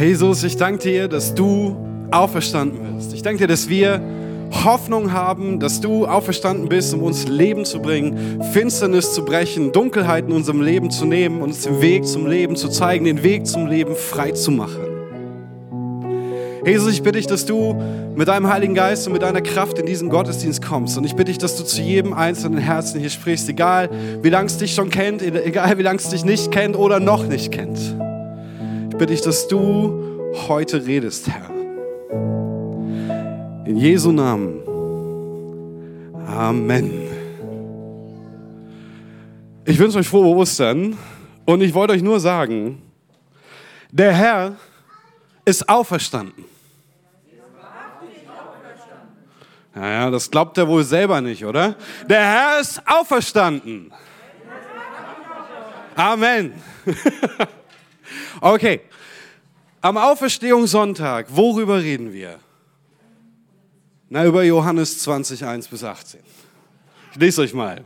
Jesus, ich danke dir, dass du auferstanden bist. Ich danke dir, dass wir Hoffnung haben, dass du auferstanden bist, um uns Leben zu bringen, Finsternis zu brechen, Dunkelheit in unserem Leben zu nehmen, uns den Weg zum Leben zu zeigen, den Weg zum Leben frei zu machen. Jesus, ich bitte dich, dass du mit deinem Heiligen Geist und mit deiner Kraft in diesen Gottesdienst kommst. Und ich bitte dich, dass du zu jedem einzelnen Herzen hier sprichst, egal wie lange es dich schon kennt, egal wie lange es dich nicht kennt oder noch nicht kennt. Ich bitte dich, dass du heute redest, Herr. In Jesu Namen. Amen. Ich wünsche euch frohe Ostern und ich wollte euch nur sagen, der Herr ist auferstanden. Naja, das glaubt er wohl selber nicht, oder? Der Herr ist auferstanden. Amen. Okay, am Auferstehungssonntag, worüber reden wir? Na, über Johannes 20, 1 bis 18. Ich lese euch mal.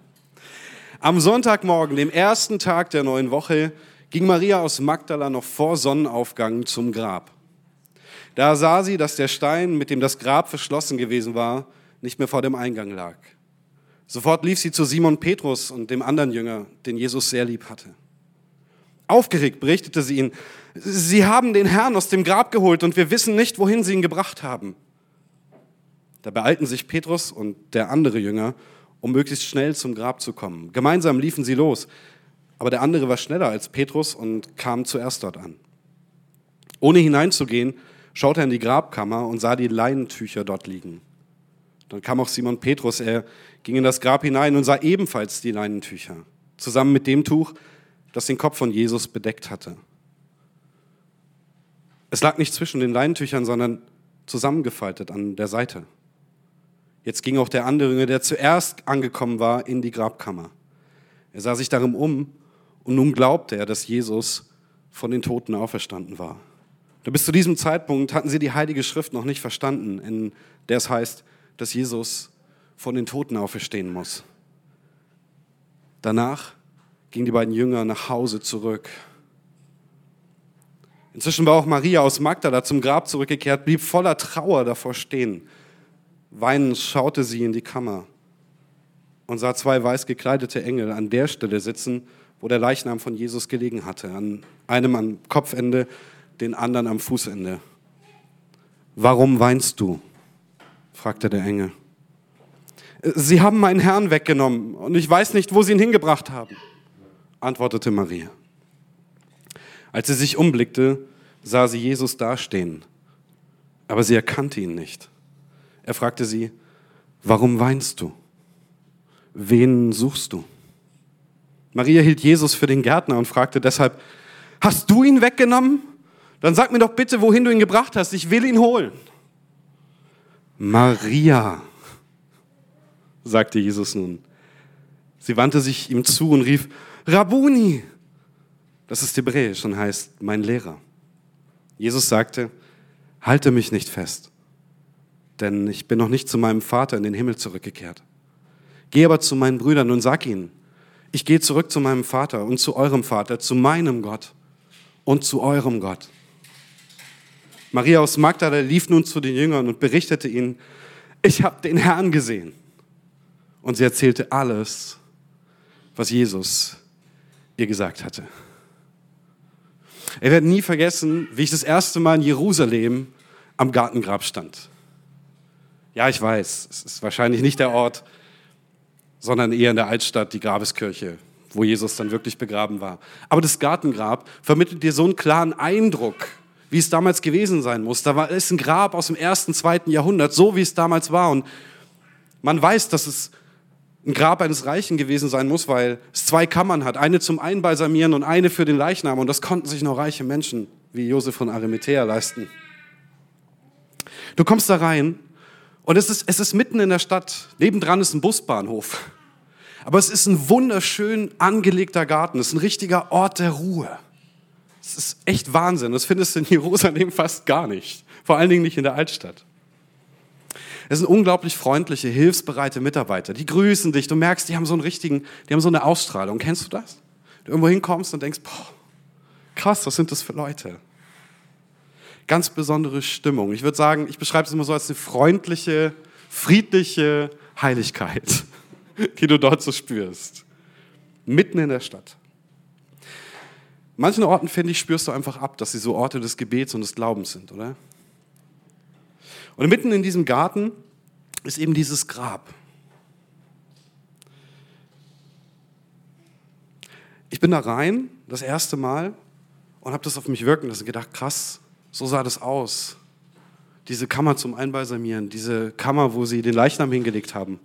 Am Sonntagmorgen, dem ersten Tag der neuen Woche, ging Maria aus Magdala noch vor Sonnenaufgang zum Grab. Da sah sie, dass der Stein, mit dem das Grab verschlossen gewesen war, nicht mehr vor dem Eingang lag. Sofort lief sie zu Simon Petrus und dem anderen Jünger, den Jesus sehr lieb hatte. Aufgeregt berichtete sie ihnen, sie haben den Herrn aus dem Grab geholt und wir wissen nicht, wohin sie ihn gebracht haben. Da beeilten sich Petrus und der andere Jünger, um möglichst schnell zum Grab zu kommen. Gemeinsam liefen sie los, aber der andere war schneller als Petrus und kam zuerst dort an. Ohne hineinzugehen, schaute er in die Grabkammer und sah die Leinentücher dort liegen. Dann kam auch Simon Petrus, er ging in das Grab hinein und sah ebenfalls die Leinentücher, zusammen mit dem Tuch, das den Kopf von Jesus bedeckt hatte. Es lag nicht zwischen den Leinentüchern, sondern zusammengefaltet an der Seite. Jetzt ging auch der andere der zuerst angekommen war, in die Grabkammer. Er sah sich darum um und nun glaubte er, dass Jesus von den Toten auferstanden war. Und bis zu diesem Zeitpunkt hatten sie die Heilige Schrift noch nicht verstanden, in der es heißt, dass Jesus von den Toten auferstehen muss. Danach gingen die beiden Jünger nach Hause zurück. Inzwischen war auch Maria aus Magdala zum Grab zurückgekehrt, blieb voller Trauer davor stehen. Weinend schaute sie in die Kammer und sah zwei weiß gekleidete Engel an der Stelle sitzen, wo der Leichnam von Jesus gelegen hatte, an einem am Kopfende, den anderen am Fußende. Warum weinst du? fragte der Engel. Sie haben meinen Herrn weggenommen und ich weiß nicht, wo sie ihn hingebracht haben, antwortete Maria. Als sie sich umblickte, sah sie Jesus dastehen, aber sie erkannte ihn nicht. Er fragte sie, warum weinst du? Wen suchst du? Maria hielt Jesus für den Gärtner und fragte deshalb, hast du ihn weggenommen? Dann sag mir doch bitte, wohin du ihn gebracht hast. Ich will ihn holen. Maria, sagte Jesus nun. Sie wandte sich ihm zu und rief, Rabuni. Das ist hebräisch und heißt mein Lehrer. Jesus sagte, halte mich nicht fest, denn ich bin noch nicht zu meinem Vater in den Himmel zurückgekehrt. Geh aber zu meinen Brüdern und sag ihnen, ich gehe zurück zu meinem Vater und zu eurem Vater, zu meinem Gott und zu eurem Gott. Maria aus Magdala lief nun zu den Jüngern und berichtete ihnen, ich habe den Herrn gesehen. Und sie erzählte alles, was Jesus ihr gesagt hatte. Er wird nie vergessen, wie ich das erste Mal in Jerusalem am Gartengrab stand. Ja, ich weiß, es ist wahrscheinlich nicht der Ort, sondern eher in der Altstadt, die Grabeskirche, wo Jesus dann wirklich begraben war. Aber das Gartengrab vermittelt dir so einen klaren Eindruck wie es damals gewesen sein muss. Da ist ein Grab aus dem ersten, zweiten Jahrhundert, so wie es damals war. Und man weiß, dass es ein Grab eines Reichen gewesen sein muss, weil es zwei Kammern hat. Eine zum Einbalsamieren und eine für den Leichnam. Und das konnten sich nur reiche Menschen wie Josef von Arimathea leisten. Du kommst da rein und es ist, es ist mitten in der Stadt. Nebendran ist ein Busbahnhof. Aber es ist ein wunderschön angelegter Garten. Es ist ein richtiger Ort der Ruhe. Das ist echt Wahnsinn. Das findest du in Jerusalem fast gar nicht. Vor allen Dingen nicht in der Altstadt. Es sind unglaublich freundliche, hilfsbereite Mitarbeiter. Die grüßen dich. Du merkst, die haben so einen richtigen, die haben so eine Ausstrahlung. Kennst du das? Du irgendwo hinkommst und denkst, boah, krass, was sind das für Leute? ganz besondere Stimmung. Ich würde sagen, ich beschreibe es immer so als eine freundliche, friedliche Heiligkeit, die du dort so spürst. Mitten in der Stadt. Manchen Orten, finde ich, spürst du einfach ab, dass sie so Orte des Gebets und des Glaubens sind, oder? Und mitten in diesem Garten ist eben dieses Grab. Ich bin da rein, das erste Mal, und habe das auf mich wirken lassen, gedacht, krass, so sah das aus. Diese Kammer zum Einbalsamieren, diese Kammer, wo sie den Leichnam hingelegt haben.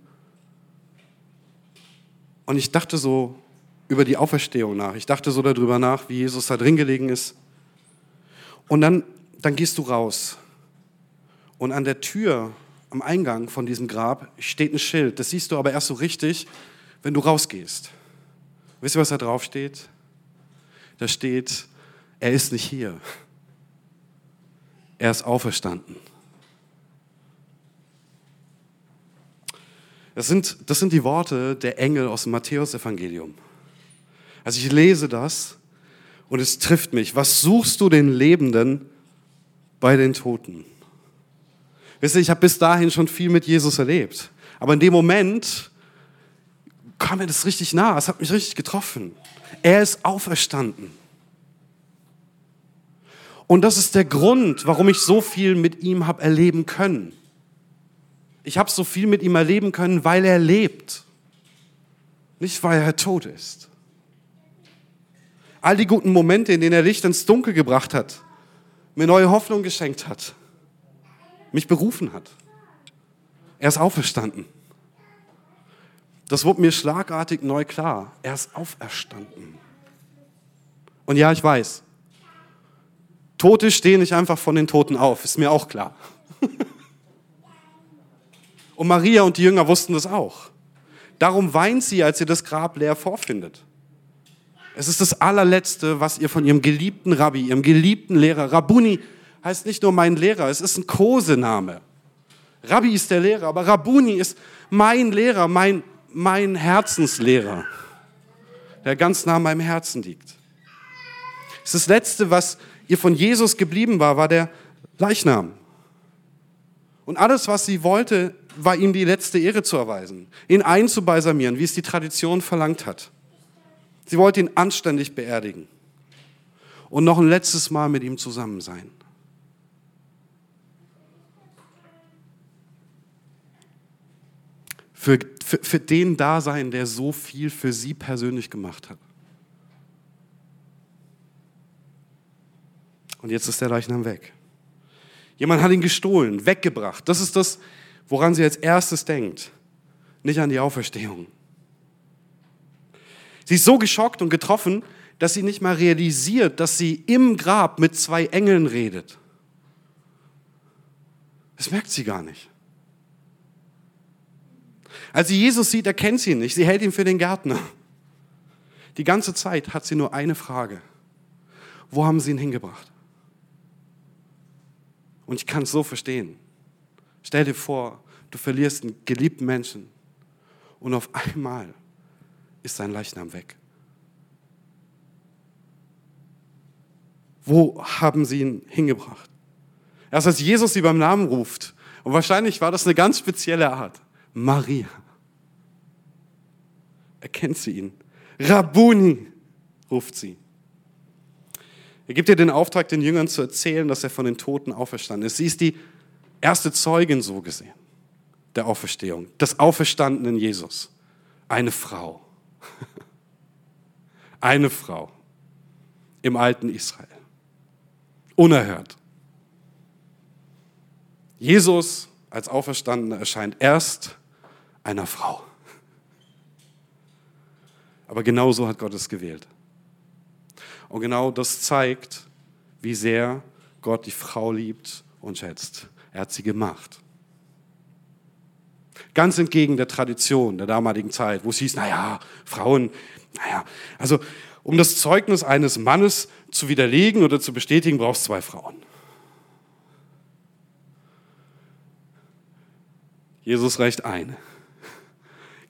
Und ich dachte so über die Auferstehung nach. Ich dachte so darüber nach, wie Jesus da drin gelegen ist. Und dann, dann gehst du raus. Und an der Tür, am Eingang von diesem Grab, steht ein Schild. Das siehst du aber erst so richtig, wenn du rausgehst. Wisst ihr, was da drauf steht? Da steht, er ist nicht hier. Er ist auferstanden. Das sind, das sind die Worte der Engel aus dem Matthäusevangelium. Also ich lese das und es trifft mich. Was suchst du den Lebenden bei den Toten? Wisst ihr, ich habe bis dahin schon viel mit Jesus erlebt. Aber in dem Moment kam mir das richtig nah. Es hat mich richtig getroffen. Er ist auferstanden. Und das ist der Grund, warum ich so viel mit ihm habe erleben können. Ich habe so viel mit ihm erleben können, weil er lebt, nicht weil er tot ist. All die guten Momente, in denen er Licht ins Dunkel gebracht hat, mir neue Hoffnung geschenkt hat, mich berufen hat. Er ist auferstanden. Das wurde mir schlagartig neu klar. Er ist auferstanden. Und ja, ich weiß, Tote stehen nicht einfach von den Toten auf, ist mir auch klar. Und Maria und die Jünger wussten das auch. Darum weint sie, als sie das Grab leer vorfindet. Es ist das allerletzte, was ihr von ihrem geliebten Rabbi, ihrem geliebten Lehrer, Rabuni heißt nicht nur mein Lehrer, es ist ein Kosename. Rabbi ist der Lehrer, aber Rabuni ist mein Lehrer, mein, mein Herzenslehrer, der ganz nah an meinem Herzen liegt. Das Letzte, was ihr von Jesus geblieben war, war der Leichnam. Und alles, was sie wollte, war ihm die letzte Ehre zu erweisen, ihn einzubalsamieren, wie es die Tradition verlangt hat. Sie wollte ihn anständig beerdigen und noch ein letztes Mal mit ihm zusammen sein. Für, für, für den Dasein, der so viel für sie persönlich gemacht hat. Und jetzt ist der Leichnam weg. Jemand hat ihn gestohlen, weggebracht. Das ist das, woran sie als erstes denkt. Nicht an die Auferstehung. Sie ist so geschockt und getroffen, dass sie nicht mal realisiert, dass sie im Grab mit zwei Engeln redet. Das merkt sie gar nicht. Als sie Jesus sieht, erkennt sie ihn nicht. Sie hält ihn für den Gärtner. Die ganze Zeit hat sie nur eine Frage. Wo haben sie ihn hingebracht? Und ich kann es so verstehen. Stell dir vor, du verlierst einen geliebten Menschen und auf einmal ist sein Leichnam weg. Wo haben sie ihn hingebracht? Erst als Jesus sie beim Namen ruft, und wahrscheinlich war das eine ganz spezielle Art, Maria. Erkennt sie ihn. Rabuni, ruft sie. Er gibt ihr den Auftrag, den Jüngern zu erzählen, dass er von den Toten auferstanden ist. Sie ist die erste Zeugin so gesehen der Auferstehung, des auferstandenen Jesus. Eine Frau. Eine Frau im alten Israel. Unerhört. Jesus als Auferstandener erscheint erst einer Frau. Aber genau so hat Gott es gewählt. Und genau das zeigt, wie sehr Gott die Frau liebt und schätzt. Er hat sie gemacht. Ganz entgegen der Tradition der damaligen Zeit, wo es hieß, naja, Frauen, naja, also um das Zeugnis eines Mannes zu widerlegen oder zu bestätigen, brauchst du zwei Frauen. Jesus reicht eine.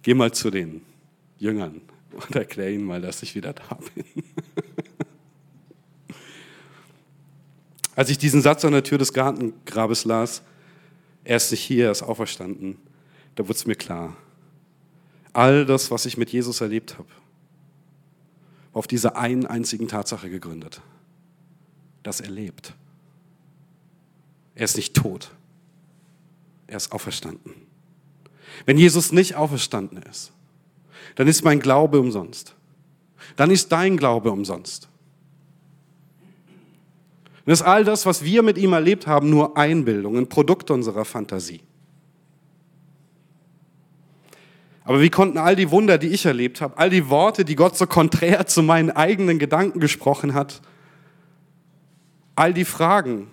Geh mal zu den Jüngern und erklär ihnen mal, dass ich wieder da bin. Als ich diesen Satz an der Tür des Gartengrabes las, er ist nicht hier, er ist auferstanden, da wurde es mir klar. All das, was ich mit Jesus erlebt habe, war auf dieser einen einzigen Tatsache gegründet, dass er lebt. Er ist nicht tot, er ist auferstanden. Wenn Jesus nicht auferstanden ist, dann ist mein Glaube umsonst. Dann ist dein Glaube umsonst. Und ist all das, was wir mit ihm erlebt haben, nur Einbildung, ein Produkt unserer Fantasie. Aber wie konnten all die Wunder, die ich erlebt habe, all die Worte, die Gott so konträr zu meinen eigenen Gedanken gesprochen hat, all die Fragen,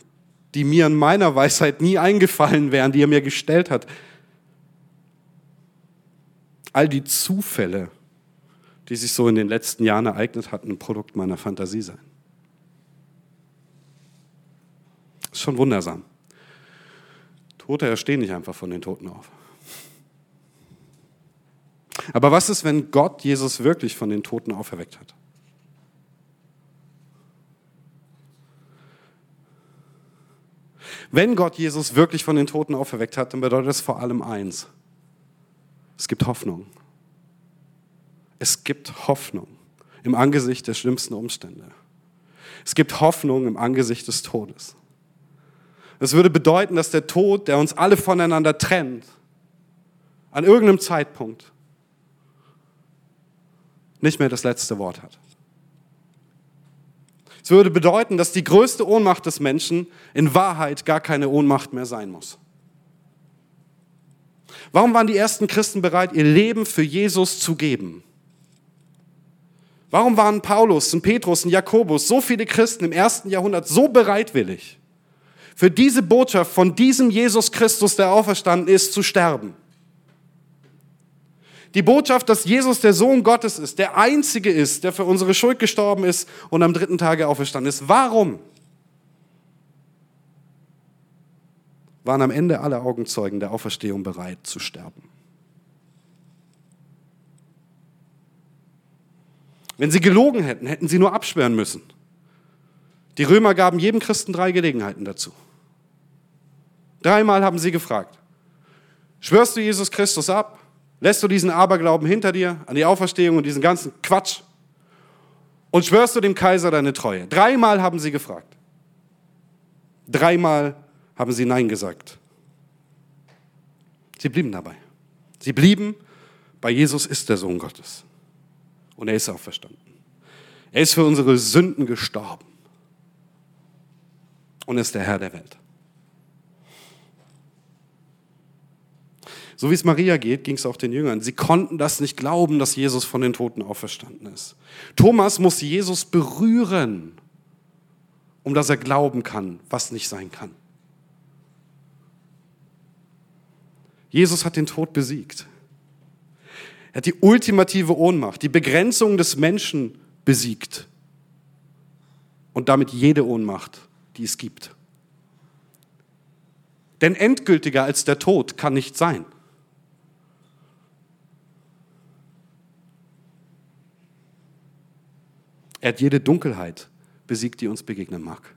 die mir in meiner Weisheit nie eingefallen wären, die er mir gestellt hat, all die Zufälle, die sich so in den letzten Jahren ereignet hatten, ein Produkt meiner Fantasie sein. Ist schon wundersam. Tote erstehen nicht einfach von den Toten auf. Aber was ist, wenn Gott Jesus wirklich von den Toten auferweckt hat? Wenn Gott Jesus wirklich von den Toten auferweckt hat, dann bedeutet das vor allem eins. Es gibt Hoffnung. Es gibt Hoffnung im Angesicht der schlimmsten Umstände. Es gibt Hoffnung im Angesicht des Todes. Es würde bedeuten, dass der Tod, der uns alle voneinander trennt, an irgendeinem Zeitpunkt nicht mehr das letzte Wort hat. Es würde bedeuten, dass die größte Ohnmacht des Menschen in Wahrheit gar keine Ohnmacht mehr sein muss. Warum waren die ersten Christen bereit, ihr Leben für Jesus zu geben? Warum waren Paulus und Petrus und Jakobus, so viele Christen im ersten Jahrhundert so bereitwillig, für diese Botschaft von diesem Jesus Christus, der auferstanden ist, zu sterben. Die Botschaft, dass Jesus der Sohn Gottes ist, der Einzige ist, der für unsere Schuld gestorben ist und am dritten Tage auferstanden ist. Warum? Waren am Ende alle Augenzeugen der Auferstehung bereit zu sterben. Wenn sie gelogen hätten, hätten sie nur abschwören müssen. Die Römer gaben jedem Christen drei Gelegenheiten dazu. Dreimal haben sie gefragt, schwörst du Jesus Christus ab? Lässt du diesen Aberglauben hinter dir an die Auferstehung und diesen ganzen Quatsch? Und schwörst du dem Kaiser deine Treue? Dreimal haben sie gefragt. Dreimal haben sie Nein gesagt. Sie blieben dabei. Sie blieben bei Jesus ist der Sohn Gottes. Und er ist auferstanden. Er ist für unsere Sünden gestorben. Und ist der Herr der Welt. So wie es Maria geht, ging es auch den Jüngern. Sie konnten das nicht glauben, dass Jesus von den Toten auferstanden ist. Thomas muss Jesus berühren, um dass er glauben kann, was nicht sein kann. Jesus hat den Tod besiegt. Er hat die ultimative Ohnmacht, die Begrenzung des Menschen besiegt und damit jede Ohnmacht, die es gibt. Denn endgültiger als der Tod kann nicht sein. Er hat jede Dunkelheit besiegt, die uns begegnen mag.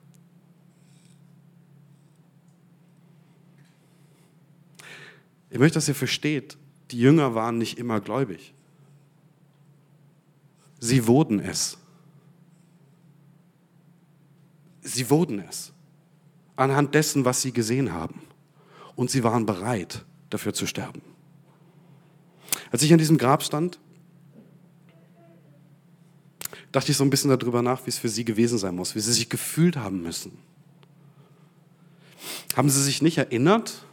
Ich möchte, dass ihr versteht, die Jünger waren nicht immer gläubig. Sie wurden es. Sie wurden es. Anhand dessen, was sie gesehen haben. Und sie waren bereit, dafür zu sterben. Als ich an diesem Grab stand, dachte ich so ein bisschen darüber nach, wie es für sie gewesen sein muss, wie sie sich gefühlt haben müssen. Haben sie sich nicht erinnert?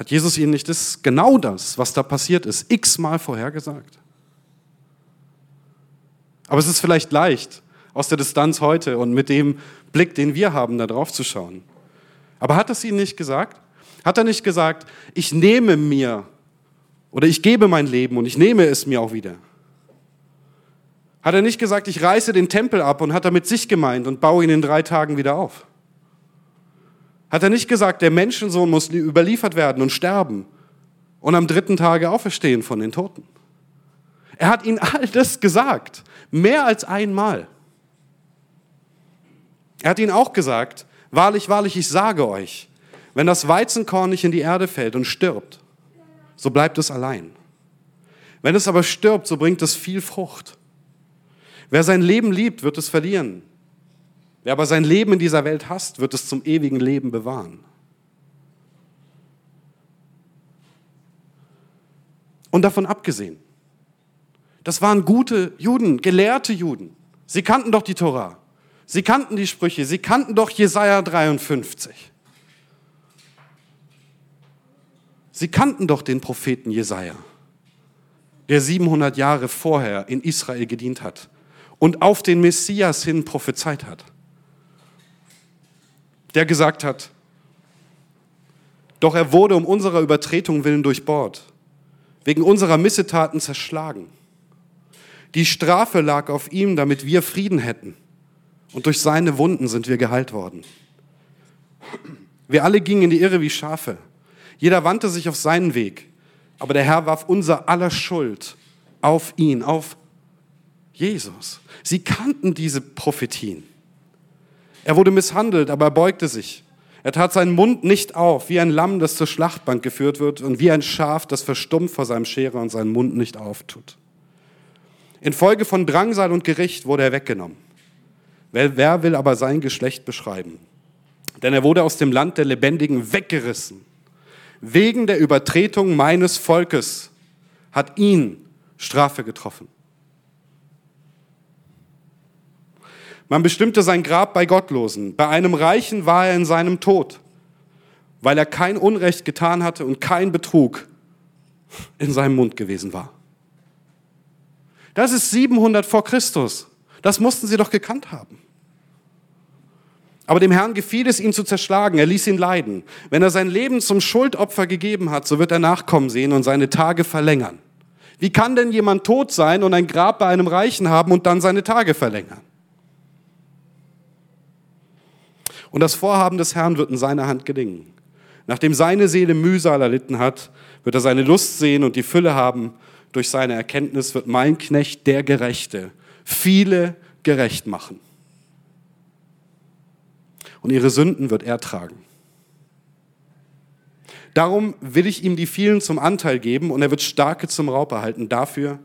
Hat Jesus ihnen nicht das, genau das, was da passiert ist, x-mal vorhergesagt? Aber es ist vielleicht leicht, aus der Distanz heute und mit dem Blick, den wir haben, da drauf zu schauen. Aber hat es ihnen nicht gesagt? Hat er nicht gesagt, ich nehme mir oder ich gebe mein Leben und ich nehme es mir auch wieder? Hat er nicht gesagt, ich reiße den Tempel ab und hat damit sich gemeint und baue ihn in drei Tagen wieder auf? Hat er nicht gesagt, der Menschensohn muss überliefert werden und sterben und am dritten Tage auferstehen von den Toten? Er hat ihnen all das gesagt, mehr als einmal. Er hat ihnen auch gesagt, wahrlich, wahrlich, ich sage euch, wenn das Weizenkorn nicht in die Erde fällt und stirbt, so bleibt es allein. Wenn es aber stirbt, so bringt es viel Frucht. Wer sein Leben liebt, wird es verlieren. Wer aber sein Leben in dieser Welt hasst, wird es zum ewigen Leben bewahren. Und davon abgesehen, das waren gute Juden, gelehrte Juden. Sie kannten doch die Tora. Sie kannten die Sprüche. Sie kannten doch Jesaja 53. Sie kannten doch den Propheten Jesaja, der 700 Jahre vorher in Israel gedient hat und auf den Messias hin prophezeit hat. Der gesagt hat, doch er wurde um unserer Übertretung willen durchbohrt, wegen unserer Missetaten zerschlagen. Die Strafe lag auf ihm, damit wir Frieden hätten. Und durch seine Wunden sind wir geheilt worden. Wir alle gingen in die Irre wie Schafe. Jeder wandte sich auf seinen Weg. Aber der Herr warf unser aller Schuld auf ihn, auf Jesus. Sie kannten diese Prophetien. Er wurde misshandelt, aber er beugte sich. Er tat seinen Mund nicht auf, wie ein Lamm, das zur Schlachtbank geführt wird, und wie ein Schaf, das verstummt vor seinem Scherer und seinen Mund nicht auftut. Infolge von Drangsal und Gericht wurde er weggenommen. Wer will aber sein Geschlecht beschreiben? Denn er wurde aus dem Land der Lebendigen weggerissen. Wegen der Übertretung meines Volkes hat ihn Strafe getroffen. Man bestimmte sein Grab bei Gottlosen. Bei einem Reichen war er in seinem Tod, weil er kein Unrecht getan hatte und kein Betrug in seinem Mund gewesen war. Das ist 700 vor Christus. Das mussten sie doch gekannt haben. Aber dem Herrn gefiel es, ihn zu zerschlagen. Er ließ ihn leiden. Wenn er sein Leben zum Schuldopfer gegeben hat, so wird er Nachkommen sehen und seine Tage verlängern. Wie kann denn jemand tot sein und ein Grab bei einem Reichen haben und dann seine Tage verlängern? Und das Vorhaben des Herrn wird in seiner Hand gelingen. Nachdem seine Seele Mühsal erlitten hat, wird er seine Lust sehen und die Fülle haben durch seine Erkenntnis wird mein Knecht, der Gerechte, viele gerecht machen. Und ihre Sünden wird er tragen. Darum will ich ihm die vielen zum Anteil geben und er wird Starke zum Raub erhalten dafür,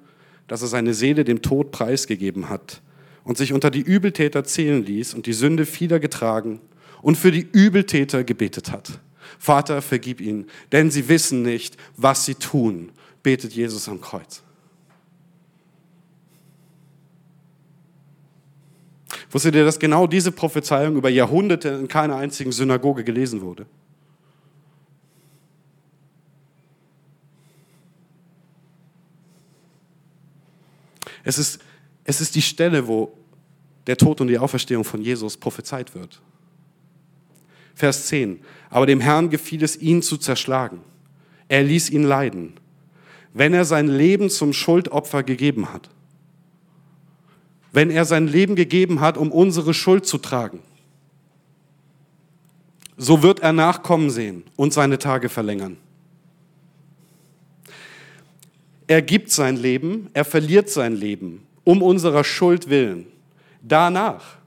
dass er seine Seele dem Tod preisgegeben hat und sich unter die Übeltäter zählen ließ und die Sünde vieler getragen und für die Übeltäter gebetet hat. Vater, vergib ihnen, denn sie wissen nicht, was sie tun betet Jesus am Kreuz. Wusstet ihr, dass genau diese Prophezeiung über Jahrhunderte in keiner einzigen Synagoge gelesen wurde? Es ist, es ist die Stelle, wo der Tod und die Auferstehung von Jesus prophezeit wird. Vers 10. Aber dem Herrn gefiel es, ihn zu zerschlagen. Er ließ ihn leiden wenn er sein Leben zum Schuldopfer gegeben hat. Wenn er sein Leben gegeben hat, um unsere Schuld zu tragen. So wird er Nachkommen sehen und seine Tage verlängern. Er gibt sein Leben, er verliert sein Leben um unserer Schuld willen. Danach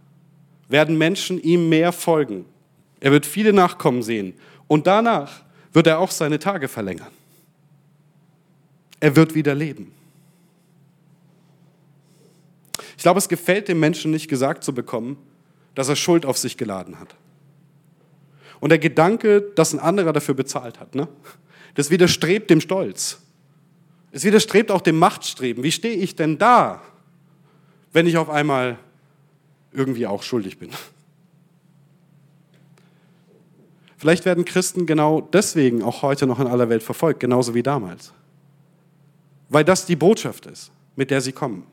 werden Menschen ihm mehr folgen. Er wird viele Nachkommen sehen und danach wird er auch seine Tage verlängern. Er wird wieder leben. Ich glaube, es gefällt dem Menschen nicht gesagt zu bekommen, dass er Schuld auf sich geladen hat. Und der Gedanke, dass ein anderer dafür bezahlt hat, ne? das widerstrebt dem Stolz. Es widerstrebt auch dem Machtstreben. Wie stehe ich denn da, wenn ich auf einmal irgendwie auch schuldig bin? Vielleicht werden Christen genau deswegen auch heute noch in aller Welt verfolgt, genauso wie damals weil das die Botschaft ist, mit der sie kommen.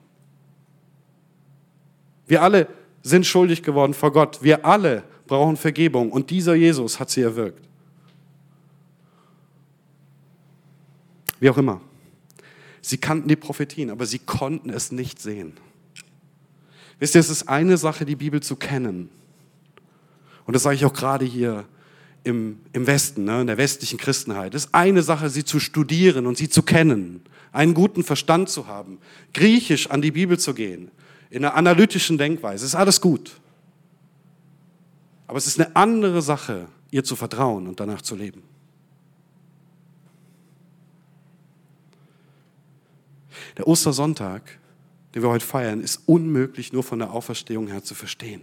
Wir alle sind schuldig geworden vor Gott. Wir alle brauchen Vergebung und dieser Jesus hat sie erwirkt. Wie auch immer. Sie kannten die Prophetien, aber sie konnten es nicht sehen. Wisst ihr, es ist eine Sache, die Bibel zu kennen. Und das sage ich auch gerade hier im, im Westen, ne, in der westlichen Christenheit. Es ist eine Sache, sie zu studieren und sie zu kennen einen guten Verstand zu haben, griechisch an die Bibel zu gehen, in einer analytischen Denkweise, ist alles gut. Aber es ist eine andere Sache, ihr zu vertrauen und danach zu leben. Der Ostersonntag, den wir heute feiern, ist unmöglich nur von der Auferstehung her zu verstehen.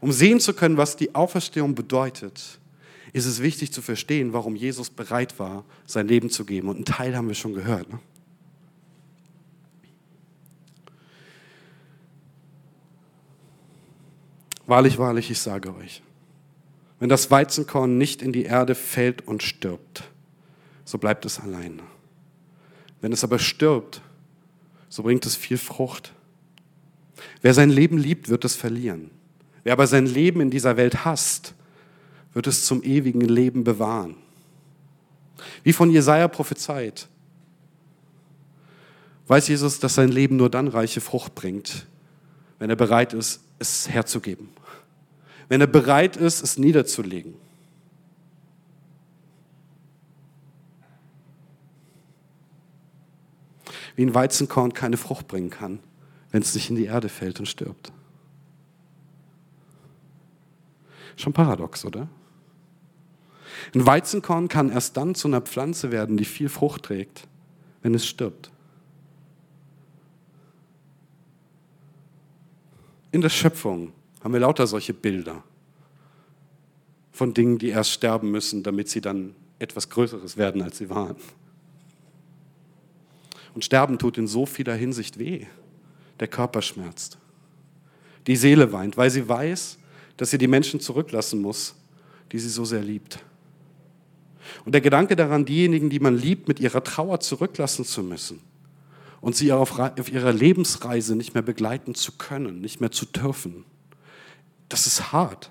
Um sehen zu können, was die Auferstehung bedeutet, ist es wichtig zu verstehen, warum Jesus bereit war, sein Leben zu geben. Und einen Teil haben wir schon gehört. Ne? Wahrlich, wahrlich, ich sage euch, wenn das Weizenkorn nicht in die Erde fällt und stirbt, so bleibt es allein. Wenn es aber stirbt, so bringt es viel Frucht. Wer sein Leben liebt, wird es verlieren. Wer aber sein Leben in dieser Welt hasst, wird es zum ewigen Leben bewahren. Wie von Jesaja prophezeit, weiß Jesus, dass sein Leben nur dann reiche Frucht bringt, wenn er bereit ist, es herzugeben. Wenn er bereit ist, es niederzulegen. Wie ein Weizenkorn keine Frucht bringen kann, wenn es nicht in die Erde fällt und stirbt. Schon paradox, oder? Ein Weizenkorn kann erst dann zu einer Pflanze werden, die viel Frucht trägt, wenn es stirbt. In der Schöpfung haben wir lauter solche Bilder von Dingen, die erst sterben müssen, damit sie dann etwas Größeres werden, als sie waren. Und Sterben tut in so vieler Hinsicht weh. Der Körper schmerzt. Die Seele weint, weil sie weiß, dass sie die Menschen zurücklassen muss, die sie so sehr liebt. Und der Gedanke daran, diejenigen, die man liebt, mit ihrer Trauer zurücklassen zu müssen und sie auf, auf ihrer Lebensreise nicht mehr begleiten zu können, nicht mehr zu dürfen, das ist hart.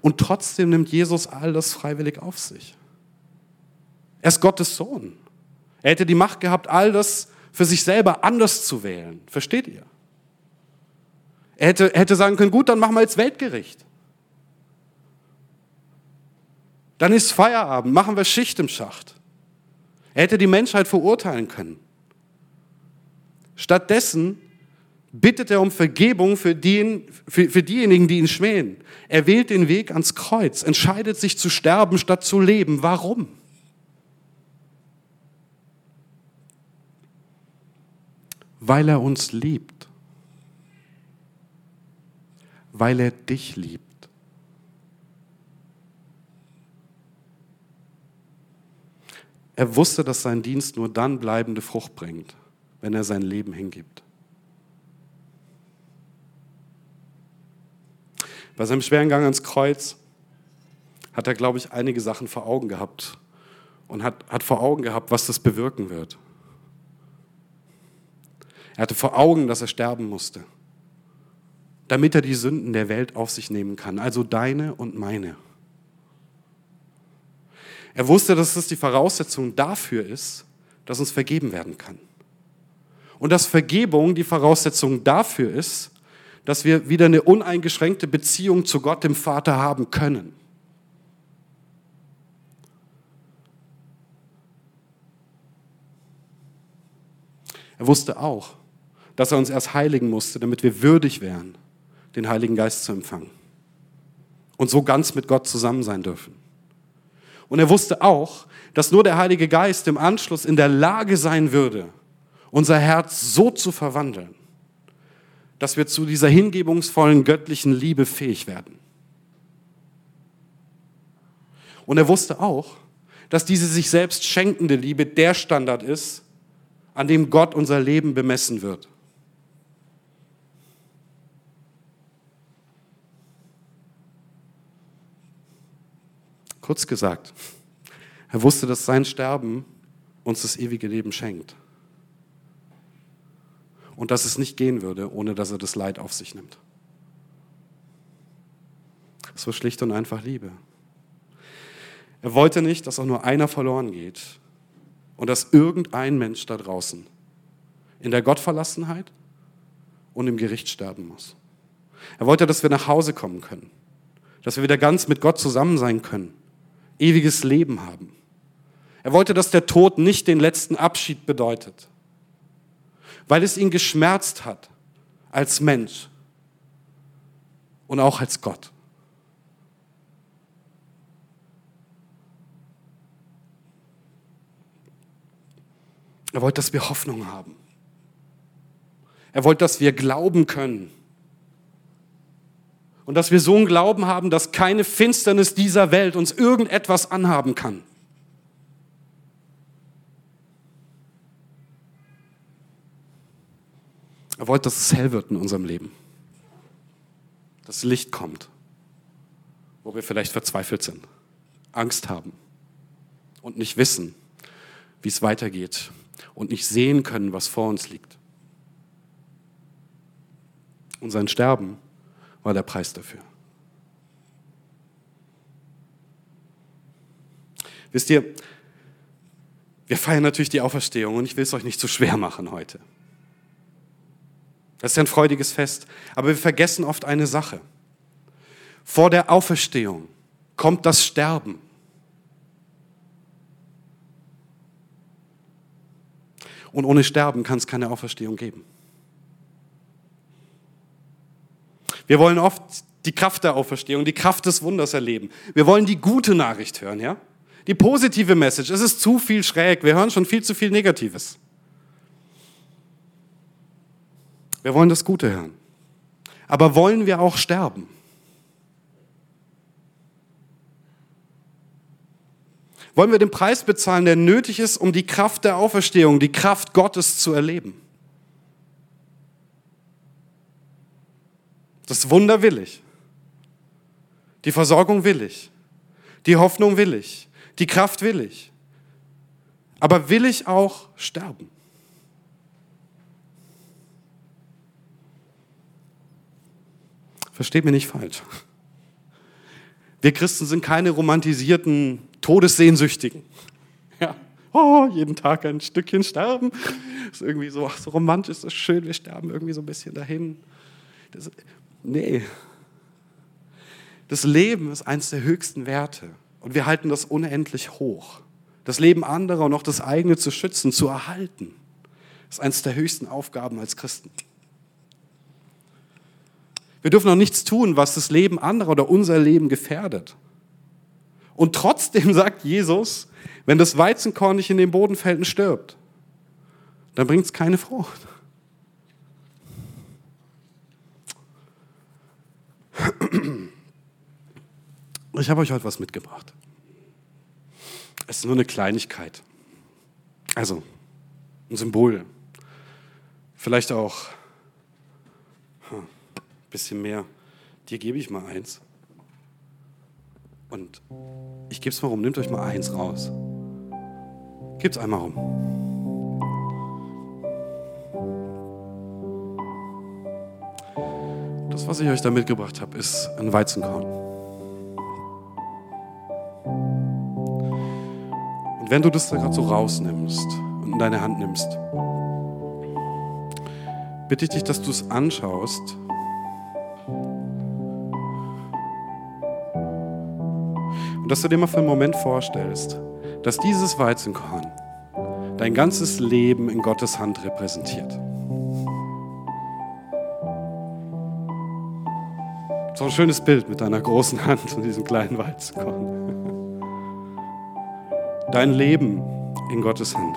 Und trotzdem nimmt Jesus all das freiwillig auf sich. Er ist Gottes Sohn. Er hätte die Macht gehabt, all das für sich selber anders zu wählen. Versteht ihr? Er hätte, hätte sagen können, gut, dann machen wir jetzt Weltgericht. Dann ist Feierabend, machen wir Schicht im Schacht. Er hätte die Menschheit verurteilen können. Stattdessen bittet er um Vergebung für, den, für, für diejenigen, die ihn schmähen. Er wählt den Weg ans Kreuz, entscheidet sich zu sterben statt zu leben. Warum? Weil er uns liebt. Weil er dich liebt. Er wusste, dass sein Dienst nur dann bleibende Frucht bringt, wenn er sein Leben hingibt. Bei seinem schweren Gang ans Kreuz hat er, glaube ich, einige Sachen vor Augen gehabt und hat, hat vor Augen gehabt, was das bewirken wird. Er hatte vor Augen, dass er sterben musste, damit er die Sünden der Welt auf sich nehmen kann, also deine und meine. Er wusste, dass es die Voraussetzung dafür ist, dass uns vergeben werden kann. Und dass Vergebung die Voraussetzung dafür ist, dass wir wieder eine uneingeschränkte Beziehung zu Gott, dem Vater, haben können. Er wusste auch, dass er uns erst heiligen musste, damit wir würdig wären, den Heiligen Geist zu empfangen und so ganz mit Gott zusammen sein dürfen. Und er wusste auch, dass nur der Heilige Geist im Anschluss in der Lage sein würde, unser Herz so zu verwandeln, dass wir zu dieser hingebungsvollen göttlichen Liebe fähig werden. Und er wusste auch, dass diese sich selbst schenkende Liebe der Standard ist, an dem Gott unser Leben bemessen wird. Kurz gesagt, er wusste, dass sein Sterben uns das ewige Leben schenkt. Und dass es nicht gehen würde, ohne dass er das Leid auf sich nimmt. Es war schlicht und einfach Liebe. Er wollte nicht, dass auch nur einer verloren geht und dass irgendein Mensch da draußen in der Gottverlassenheit und im Gericht sterben muss. Er wollte, dass wir nach Hause kommen können, dass wir wieder ganz mit Gott zusammen sein können ewiges Leben haben. Er wollte, dass der Tod nicht den letzten Abschied bedeutet, weil es ihn geschmerzt hat als Mensch, und auch als Gott. Er wollte, dass wir Hoffnung haben. Er wollte, dass wir glauben können. Und dass wir so einen Glauben haben, dass keine Finsternis dieser Welt uns irgendetwas anhaben kann. Er wollte, dass es hell wird in unserem Leben. Dass Licht kommt, wo wir vielleicht verzweifelt sind, Angst haben und nicht wissen, wie es weitergeht und nicht sehen können, was vor uns liegt. Und sein Sterben war der Preis dafür. Wisst ihr, wir feiern natürlich die Auferstehung und ich will es euch nicht zu schwer machen heute. Das ist ein freudiges Fest. Aber wir vergessen oft eine Sache. Vor der Auferstehung kommt das Sterben. Und ohne Sterben kann es keine Auferstehung geben. Wir wollen oft die Kraft der Auferstehung, die Kraft des Wunders erleben. Wir wollen die gute Nachricht hören, ja? Die positive Message. Es ist zu viel schräg. Wir hören schon viel zu viel Negatives. Wir wollen das Gute hören. Aber wollen wir auch sterben? Wollen wir den Preis bezahlen, der nötig ist, um die Kraft der Auferstehung, die Kraft Gottes zu erleben? Das Wunder will ich. Die Versorgung will ich. Die Hoffnung will ich. Die Kraft will ich. Aber will ich auch sterben? Versteht mir nicht falsch. Wir Christen sind keine romantisierten Todessehnsüchtigen. Ja. Oh, jeden Tag ein Stückchen sterben. Das ist irgendwie so, ach, so romantisch, so schön, wir sterben irgendwie so ein bisschen dahin. Das, nee. Das Leben ist eines der höchsten Werte und wir halten das unendlich hoch. Das Leben anderer und auch das eigene zu schützen, zu erhalten, ist eines der höchsten Aufgaben als Christen. Wir dürfen auch nichts tun, was das Leben anderer oder unser Leben gefährdet. Und trotzdem sagt Jesus, wenn das Weizenkorn nicht in den Boden fällt und stirbt, dann bringt es keine Frucht. Ich habe euch heute was mitgebracht. Es ist nur eine Kleinigkeit. Also, ein Symbol. Vielleicht auch bisschen mehr. Dir gebe ich mal eins. Und ich gebe es mal rum. Nehmt euch mal eins raus. Gebt es einmal rum. Das, was ich euch da mitgebracht habe, ist ein Weizenkorn. Und wenn du das da gerade so rausnimmst und in deine Hand nimmst, bitte ich dich, dass du es anschaust Und dass du dir mal für einen Moment vorstellst, dass dieses Weizenkorn dein ganzes Leben in Gottes Hand repräsentiert. So ein schönes Bild mit deiner großen Hand und diesem kleinen Weizenkorn. Dein Leben in Gottes Hand.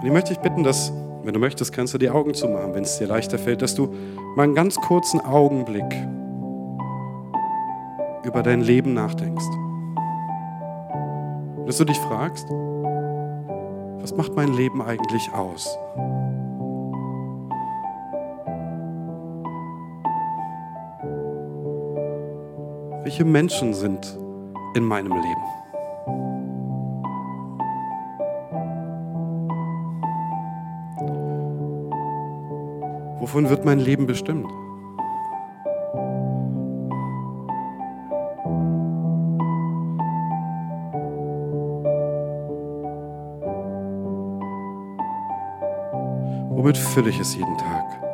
Und ich möchte dich bitten, dass, wenn du möchtest, kannst du die Augen zumachen, wenn es dir leichter fällt, dass du mal einen ganz kurzen Augenblick über dein Leben nachdenkst. Dass du dich fragst, was macht mein Leben eigentlich aus? Welche Menschen sind in meinem Leben? Wovon wird mein Leben bestimmt? Womit fülle ich es jeden Tag?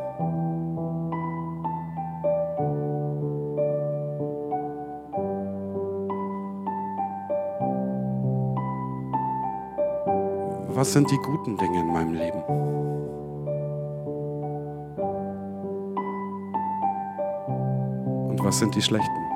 was sind die guten Dinge in meinem Leben? Und was sind die schlechten?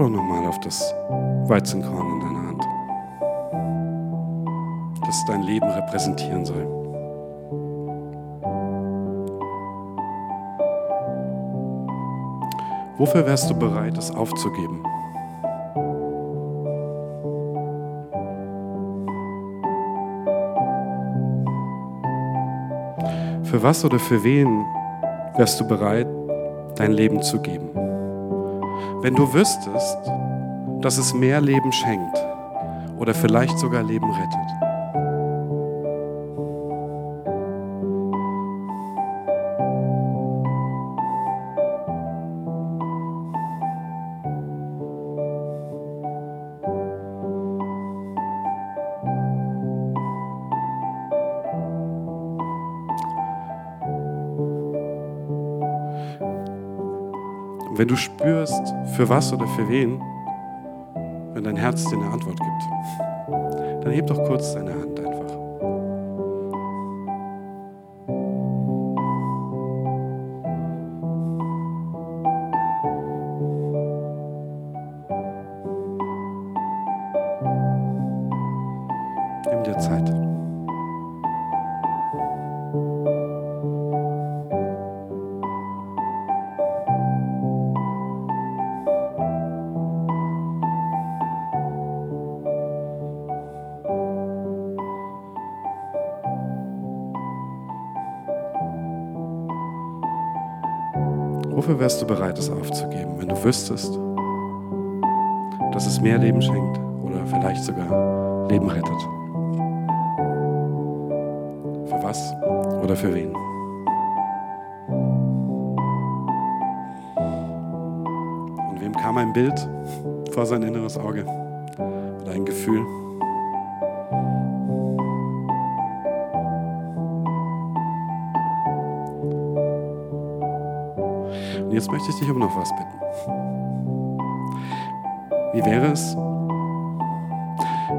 Doch nochmal auf das Weizenkorn in deiner Hand, das dein Leben repräsentieren soll. Wofür wärst du bereit, es aufzugeben? Für was oder für wen wärst du bereit, dein Leben zu geben? Wenn du wüsstest, dass es mehr Leben schenkt oder vielleicht sogar Leben rettet. Wenn du spürst, für was oder für wen, wenn dein Herz dir eine Antwort gibt, dann heb doch kurz deine Hand wärst du bereit, es aufzugeben, wenn du wüsstest, dass es mehr Leben schenkt oder vielleicht sogar Leben rettet? Für was oder für wen? Und wem kam ein Bild vor sein inneres Auge oder ein Gefühl? Und jetzt möchte ich dich um noch was bitten. Wie wäre es,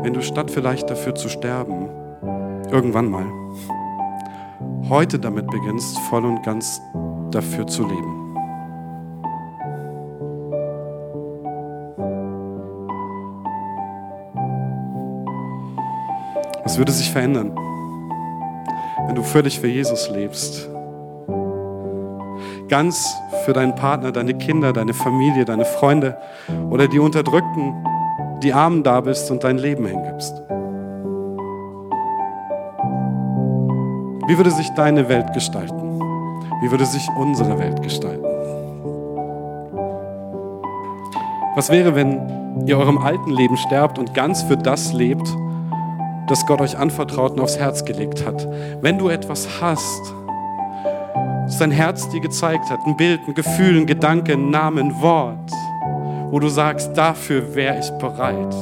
wenn du statt vielleicht dafür zu sterben, irgendwann mal, heute damit beginnst, voll und ganz dafür zu leben? Was würde sich verändern, wenn du völlig für Jesus lebst? Ganz für deinen Partner, deine Kinder, deine Familie, deine Freunde oder die Unterdrückten, die Armen da bist und dein Leben hingibst. Wie würde sich deine Welt gestalten? Wie würde sich unsere Welt gestalten? Was wäre, wenn ihr eurem alten Leben sterbt und ganz für das lebt, das Gott euch anvertraut und aufs Herz gelegt hat? Wenn du etwas hast, das dein Herz dir gezeigt hat, ein Bild, ein Gefühl, ein Gedanke, ein Name, ein Wort, wo du sagst, dafür wäre ich bereit,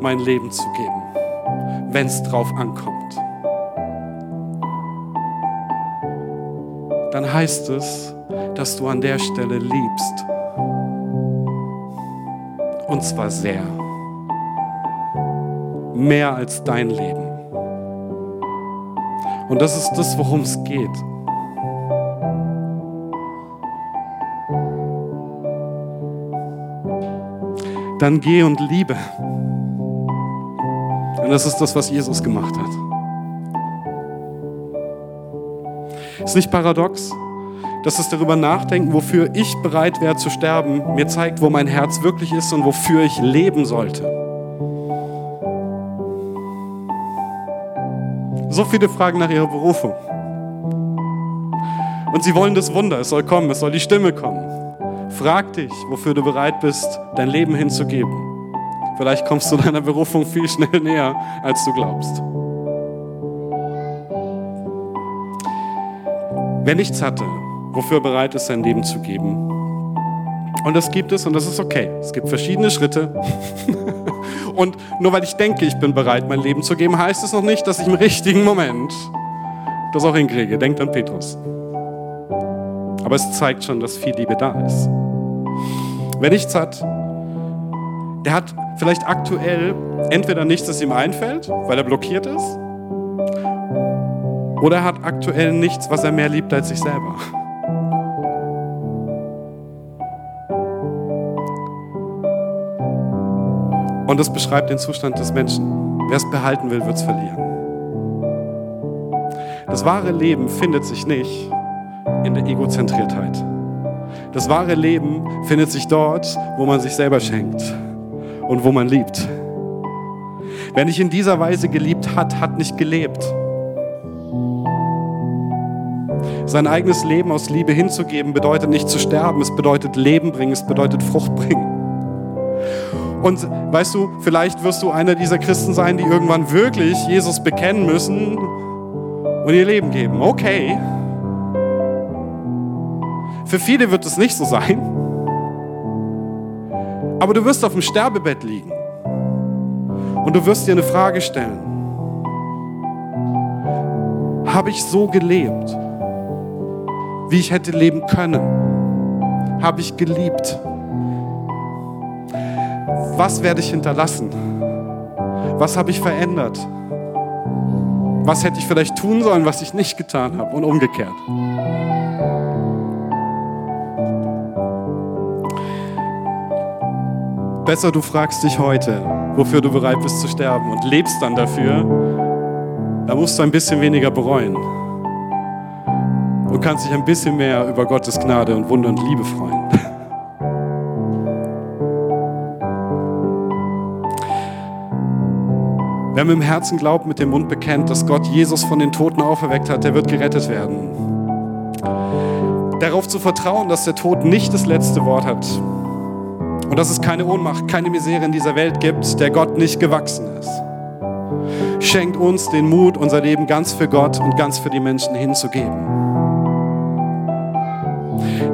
mein Leben zu geben, wenn es drauf ankommt. Dann heißt es, dass du an der Stelle liebst. Und zwar sehr. Mehr als dein Leben. Und das ist das, worum es geht. Dann geh und liebe. Und das ist das, was Jesus gemacht hat. Ist nicht paradox, dass das darüber nachdenken, wofür ich bereit wäre zu sterben, mir zeigt, wo mein Herz wirklich ist und wofür ich leben sollte. So viele Fragen nach ihrer Berufung. Und sie wollen das Wunder, es soll kommen, es soll die Stimme kommen. Frag dich, wofür du bereit bist, dein Leben hinzugeben. Vielleicht kommst du deiner Berufung viel schnell näher, als du glaubst. Wer nichts hatte, wofür er bereit ist, sein Leben zu geben. Und das gibt es und das ist okay. Es gibt verschiedene Schritte. Und nur weil ich denke, ich bin bereit, mein Leben zu geben, heißt es noch nicht, dass ich im richtigen Moment das auch hinkriege. Denkt an Petrus. Aber es zeigt schon, dass viel Liebe da ist. Wer nichts hat, der hat vielleicht aktuell entweder nichts, das ihm einfällt, weil er blockiert ist, oder er hat aktuell nichts, was er mehr liebt als sich selber. Und das beschreibt den Zustand des Menschen. Wer es behalten will, wird es verlieren. Das wahre Leben findet sich nicht in der Egozentriertheit. Das wahre Leben findet sich dort, wo man sich selber schenkt und wo man liebt. Wer nicht in dieser Weise geliebt hat, hat nicht gelebt. Sein eigenes Leben aus Liebe hinzugeben bedeutet nicht zu sterben, es bedeutet Leben bringen, es bedeutet Frucht bringen. Und weißt du, vielleicht wirst du einer dieser Christen sein, die irgendwann wirklich Jesus bekennen müssen und ihr Leben geben. Okay. Für viele wird es nicht so sein. Aber du wirst auf dem Sterbebett liegen und du wirst dir eine Frage stellen. Habe ich so gelebt, wie ich hätte leben können? Habe ich geliebt? Was werde ich hinterlassen? Was habe ich verändert? Was hätte ich vielleicht tun sollen, was ich nicht getan habe und umgekehrt? Besser du fragst dich heute, wofür du bereit bist zu sterben und lebst dann dafür, da musst du ein bisschen weniger bereuen. Du kannst dich ein bisschen mehr über Gottes Gnade und Wunder und Liebe freuen. Wer mit dem Herzen glaubt, mit dem Mund bekennt, dass Gott Jesus von den Toten auferweckt hat, der wird gerettet werden. Darauf zu vertrauen, dass der Tod nicht das letzte Wort hat und dass es keine Ohnmacht, keine Misere in dieser Welt gibt, der Gott nicht gewachsen ist. Schenkt uns den Mut, unser Leben ganz für Gott und ganz für die Menschen hinzugeben.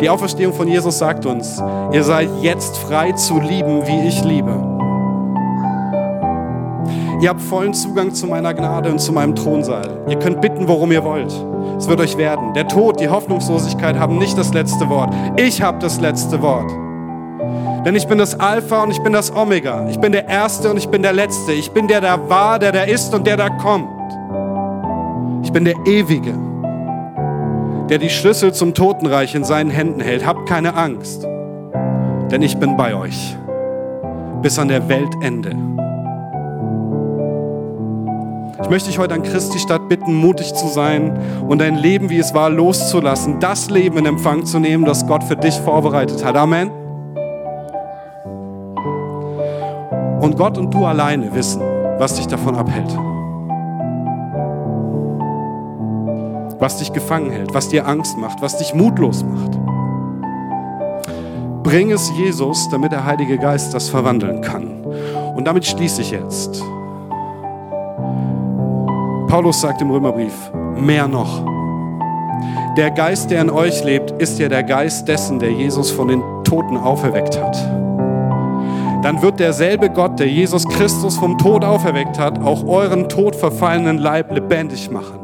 Die Auferstehung von Jesus sagt uns, ihr seid jetzt frei zu lieben, wie ich liebe. Ihr habt vollen Zugang zu meiner Gnade und zu meinem Thronsaal. Ihr könnt bitten, worum ihr wollt. Es wird euch werden. Der Tod, die Hoffnungslosigkeit haben nicht das letzte Wort. Ich habe das letzte Wort. Denn ich bin das Alpha und ich bin das Omega. Ich bin der Erste und ich bin der Letzte. Ich bin der, der war, der, der ist und der, der kommt. Ich bin der Ewige, der die Schlüssel zum Totenreich in seinen Händen hält. Habt keine Angst, denn ich bin bei euch bis an der Weltende. Ich möchte dich heute an Christi Stadt bitten, mutig zu sein und dein Leben, wie es war, loszulassen, das Leben in Empfang zu nehmen, das Gott für dich vorbereitet hat. Amen. Und Gott und du alleine wissen, was dich davon abhält. Was dich gefangen hält, was dir Angst macht, was dich mutlos macht. Bring es Jesus, damit der Heilige Geist das verwandeln kann. Und damit schließe ich jetzt. Paulus sagt im Römerbrief, mehr noch. Der Geist, der in euch lebt, ist ja der Geist dessen, der Jesus von den Toten auferweckt hat. Dann wird derselbe Gott, der Jesus Christus vom Tod auferweckt hat, auch euren todverfallenen Leib lebendig machen.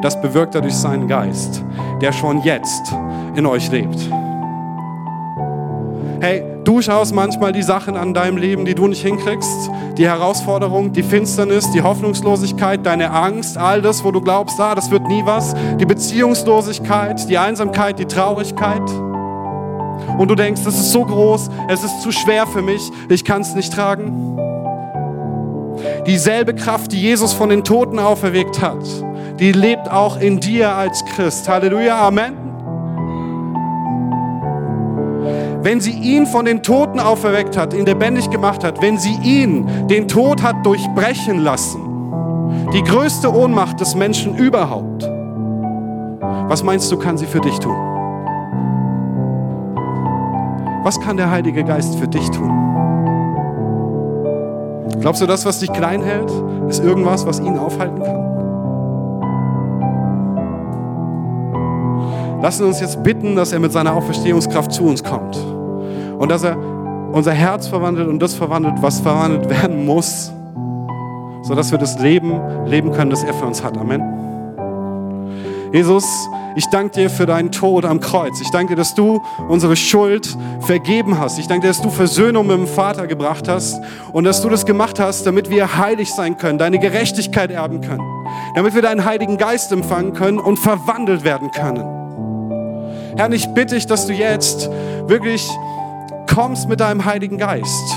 Das bewirkt er durch seinen Geist, der schon jetzt in euch lebt. Hey, du schaust manchmal die Sachen an deinem Leben, die du nicht hinkriegst, die Herausforderung, die Finsternis, die Hoffnungslosigkeit, deine Angst, all das, wo du glaubst, ah, das wird nie was, die Beziehungslosigkeit, die Einsamkeit, die Traurigkeit. Und du denkst, das ist so groß, es ist zu schwer für mich, ich kann es nicht tragen. Dieselbe Kraft, die Jesus von den Toten auferweckt hat, die lebt auch in dir als Christ. Halleluja, Amen. wenn sie ihn von den Toten auferweckt hat, ihn lebendig gemacht hat, wenn sie ihn, den Tod hat durchbrechen lassen, die größte Ohnmacht des Menschen überhaupt, was meinst du, kann sie für dich tun? Was kann der Heilige Geist für dich tun? Glaubst du, das, was dich klein hält, ist irgendwas, was ihn aufhalten kann? Lassen uns jetzt bitten, dass er mit seiner Auferstehungskraft zu uns kommt und dass er unser Herz verwandelt und das verwandelt, was verwandelt werden muss, sodass wir das Leben leben können, das er für uns hat. Amen. Jesus, ich danke dir für deinen Tod am Kreuz. Ich danke dir, dass du unsere Schuld vergeben hast. Ich danke dir, dass du Versöhnung mit dem Vater gebracht hast und dass du das gemacht hast, damit wir heilig sein können, deine Gerechtigkeit erben können, damit wir deinen Heiligen Geist empfangen können und verwandelt werden können. Herr, ich bitte dich, dass du jetzt wirklich kommst mit deinem Heiligen Geist.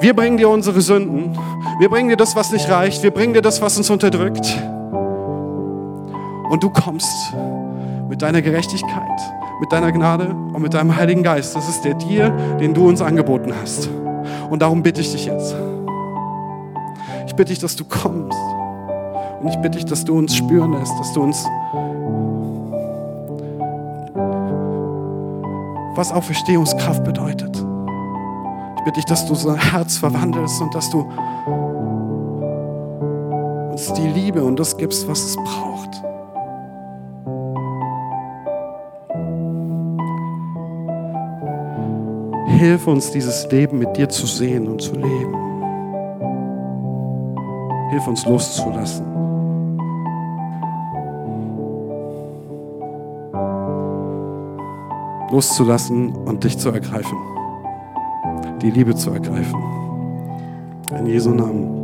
Wir bringen dir unsere Sünden. Wir bringen dir das, was nicht reicht. Wir bringen dir das, was uns unterdrückt. Und du kommst mit deiner Gerechtigkeit, mit deiner Gnade und mit deinem Heiligen Geist. Das ist der Deal, den du uns angeboten hast. Und darum bitte ich dich jetzt. Ich bitte dich, dass du kommst. Und ich bitte dich, dass du uns spüren lässt, dass du uns was Auferstehungskraft bedeutet. Ich bitte dich, dass du unser Herz verwandelst und dass du uns die Liebe und das gibst, was es braucht. Hilf uns, dieses Leben mit dir zu sehen und zu leben. Hilf uns loszulassen. Loszulassen und dich zu ergreifen. Die Liebe zu ergreifen. In Jesu Namen.